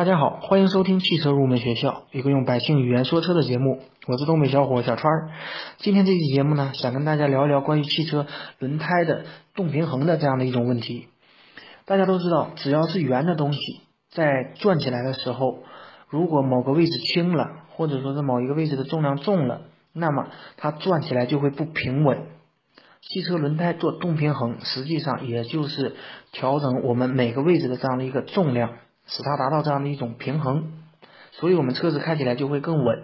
大家好，欢迎收听汽车入门学校，一个用百姓语言说车的节目。我是东北小伙小川儿。今天这期节目呢，想跟大家聊一聊关于汽车轮胎的动平衡的这样的一种问题。大家都知道，只要是圆的东西，在转起来的时候，如果某个位置轻了，或者说是某一个位置的重量重了，那么它转起来就会不平稳。汽车轮胎做动平衡，实际上也就是调整我们每个位置的这样的一个重量。使它达到这样的一种平衡，所以我们车子开起来就会更稳。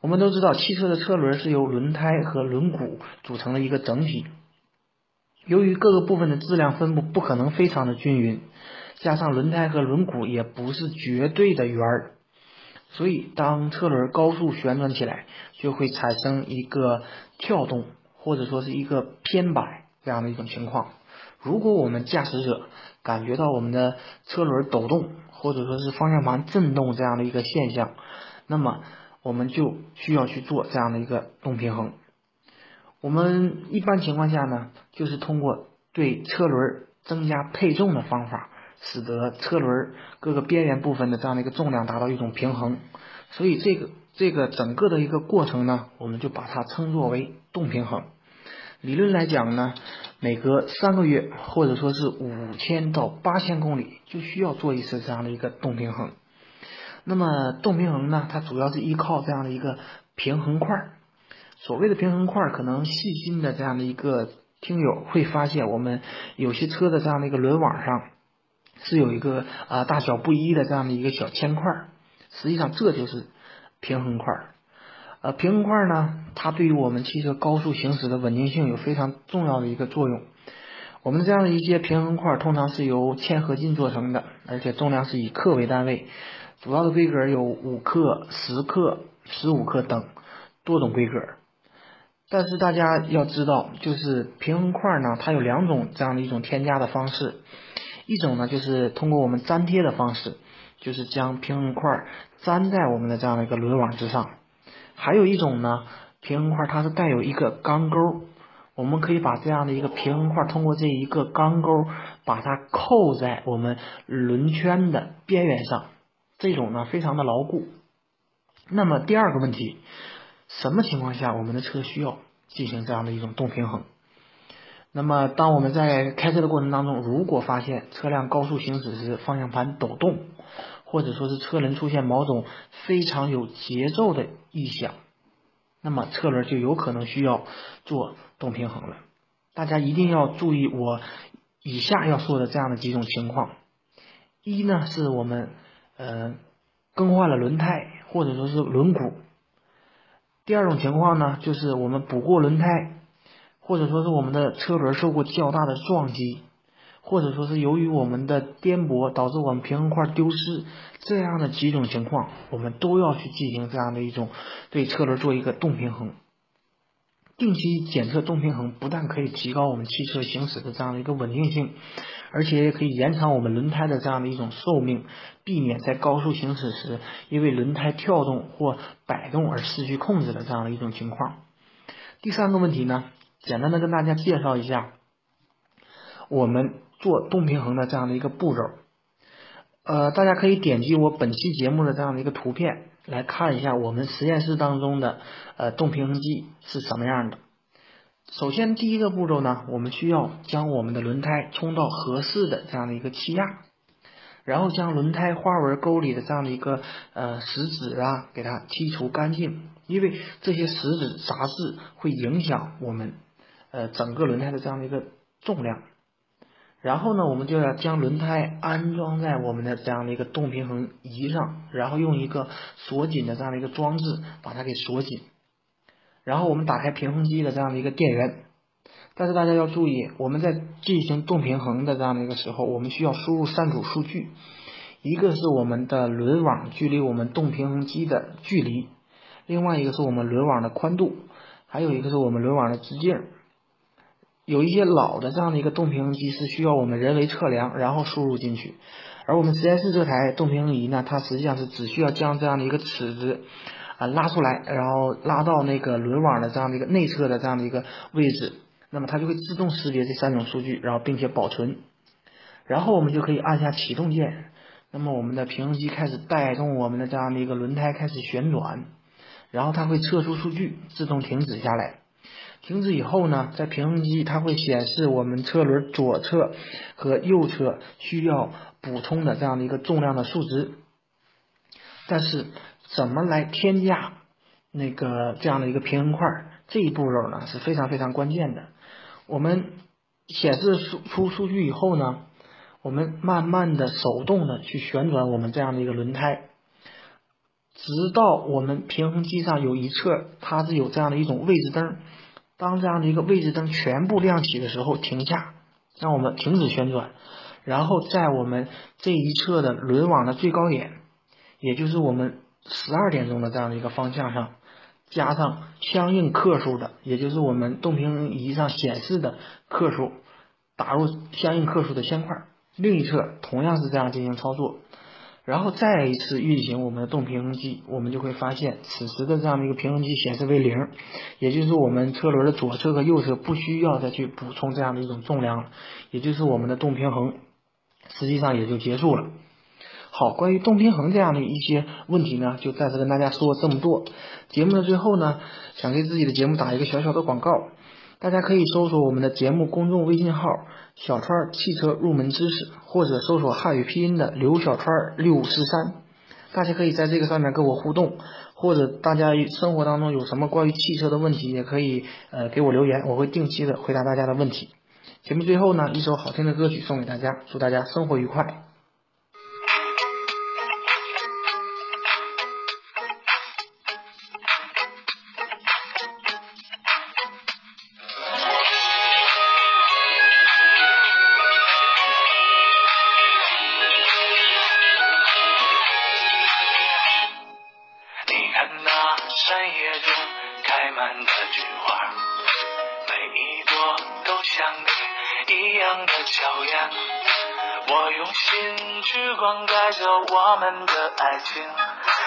我们都知道，汽车的车轮是由轮胎和轮毂组成的一个整体。由于各个部分的质量分布不可能非常的均匀，加上轮胎和轮毂也不是绝对的圆儿，所以当车轮高速旋转起来，就会产生一个跳动或者说是一个偏摆这样的一种情况。如果我们驾驶者感觉到我们的车轮抖动，或者说是方向盘震动这样的一个现象，那么我们就需要去做这样的一个动平衡。我们一般情况下呢，就是通过对车轮增加配重的方法，使得车轮各个边缘部分的这样的一个重量达到一种平衡。所以这个这个整个的一个过程呢，我们就把它称作为动平衡。理论来讲呢，每隔三个月或者说是五千到八千公里就需要做一次这样的一个动平衡。那么动平衡呢，它主要是依靠这样的一个平衡块。所谓的平衡块，可能细心的这样的一个听友会发现，我们有些车的这样的一个轮网上是有一个啊大小不一的这样的一个小铅块，实际上这就是平衡块。呃，平衡块呢，它对于我们汽车高速行驶的稳定性有非常重要的一个作用。我们这样的一些平衡块通常是由铅合金做成的，而且重量是以克为单位，主要的规格有五克、十克、十五克等多种规格。但是大家要知道，就是平衡块呢，它有两种这样的一种添加的方式，一种呢就是通过我们粘贴的方式，就是将平衡块粘在我们的这样的一个轮网之上。还有一种呢，平衡块它是带有一个钢钩，我们可以把这样的一个平衡块通过这一个钢钩把它扣在我们轮圈的边缘上，这种呢非常的牢固。那么第二个问题，什么情况下我们的车需要进行这样的一种动平衡？那么当我们在开车的过程当中，如果发现车辆高速行驶时方向盘抖动，或者说是车轮出现某种非常有节奏的异响，那么车轮就有可能需要做动平衡了。大家一定要注意我以下要说的这样的几种情况：一呢是我们呃更换了轮胎或者说是轮毂；第二种情况呢就是我们补过轮胎，或者说是我们的车轮受过较大的撞击。或者说是由于我们的颠簸导致我们平衡块丢失，这样的几种情况，我们都要去进行这样的一种对车轮做一个动平衡。定期检测动平衡不但可以提高我们汽车行驶的这样的一个稳定性，而且也可以延长我们轮胎的这样的一种寿命，避免在高速行驶时因为轮胎跳动或摆动而失去控制的这样的一种情况。第三个问题呢，简单的跟大家介绍一下我们。做动平衡的这样的一个步骤，呃，大家可以点击我本期节目的这样的一个图片来看一下我们实验室当中的呃动平衡机是什么样的。首先第一个步骤呢，我们需要将我们的轮胎冲到合适的这样的一个气压，然后将轮胎花纹沟里的这样的一个呃石子啊给它剔除干净，因为这些石子杂质会影响我们呃整个轮胎的这样的一个重量。然后呢，我们就要将轮胎安装在我们的这样的一个动平衡仪上，然后用一个锁紧的这样的一个装置把它给锁紧。然后我们打开平衡机的这样的一个电源。但是大家要注意，我们在进行动平衡的这样的一个时候，我们需要输入三组数据，一个是我们的轮网距离我们动平衡机的距离，另外一个是我们轮网的宽度，还有一个是我们轮网的直径。有一些老的这样的一个动平衡机是需要我们人为测量，然后输入进去。而我们实验室这台动平衡仪呢，它实际上是只需要将这样的一个尺子啊拉出来，然后拉到那个轮网的这样的一个内侧的这样的一个位置，那么它就会自动识别这三种数据，然后并且保存。然后我们就可以按下启动键，那么我们的平衡机开始带动我们的这样的一个轮胎开始旋转，然后它会测出数据，自动停止下来。停止以后呢，在平衡机它会显示我们车轮左侧和右侧需要补充的这样的一个重量的数值。但是怎么来添加那个这样的一个平衡块？这一步骤呢是非常非常关键的。我们显示出出数据以后呢，我们慢慢的手动的去旋转我们这样的一个轮胎，直到我们平衡机上有一侧它是有这样的一种位置灯，当这样的一个位置灯全部亮起的时候停下，让我们停止旋转，然后在我们这一侧的轮网的最高点。也就是我们十二点钟的这样的一个方向上，加上相应克数的，也就是我们动平衡仪上显示的克数，打入相应克数的铅块。另一侧同样是这样进行操作，然后再一次运行我们的动平衡机，我们就会发现此时的这样的一个平衡机显示为零，也就是我们车轮的左侧和右侧不需要再去补充这样的一种重量了，也就是我们的动平衡实际上也就结束了。好，关于动平衡这样的一些问题呢，就暂时跟大家说这么多。节目的最后呢，想给自己的节目打一个小小的广告，大家可以搜索我们的节目公众微信号“小川汽车入门知识”，或者搜索汉语拼音的刘小川六五四三。大家可以在这个上面跟我互动，或者大家生活当中有什么关于汽车的问题，也可以呃给我留言，我会定期的回答大家的问题。节目最后呢，一首好听的歌曲送给大家，祝大家生活愉快。山野中开满的菊花，每一朵都像你一样的娇艳。我用心去灌溉着我们的爱情，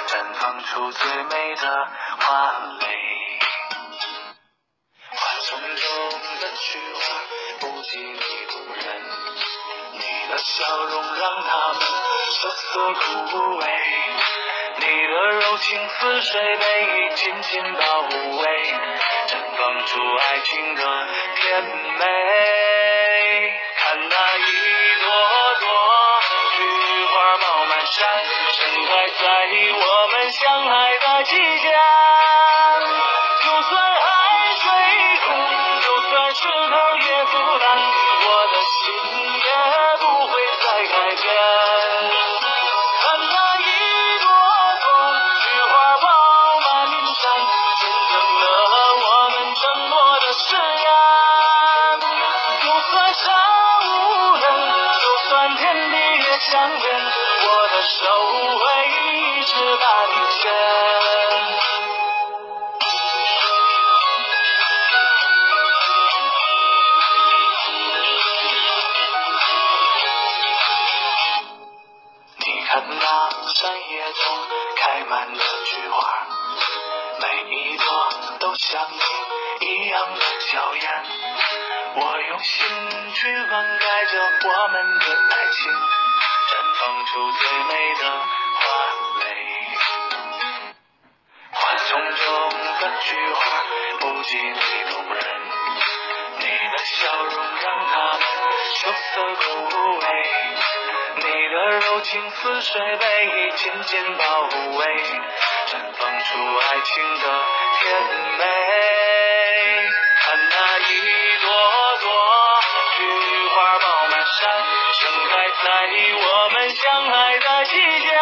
绽放出最美的花蕾。花丛中的菊花不及你动人，你的笑容让它们羞涩枯萎。你的柔情似水被紧紧包围，绽放出爱情的甜美。看那一朵朵菊花爆满山，盛开在我们相爱的季节。相连，我的手会一直把你牵。你看那山野中开满的菊花，每一朵都像你一样的娇艳。我用心去灌溉着我们的爱情。绽放出最美的花蕾。花丛中的菊花不及你动人，你的笑容让它们羞涩枯萎。你的柔情似水被紧紧包围，绽放出爱情的甜美。相爱的季节。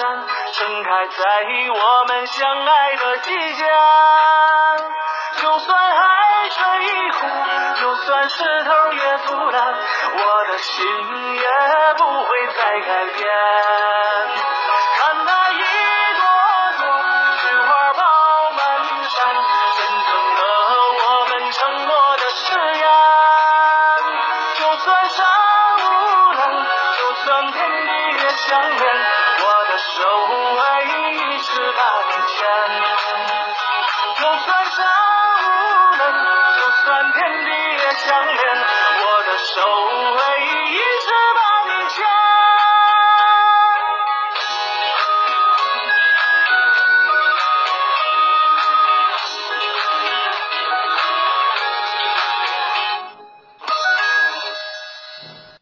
盛开在我们相爱的季节，就算海水。一壶，就算石头也腐烂，我的心也不会再改变。相连我的手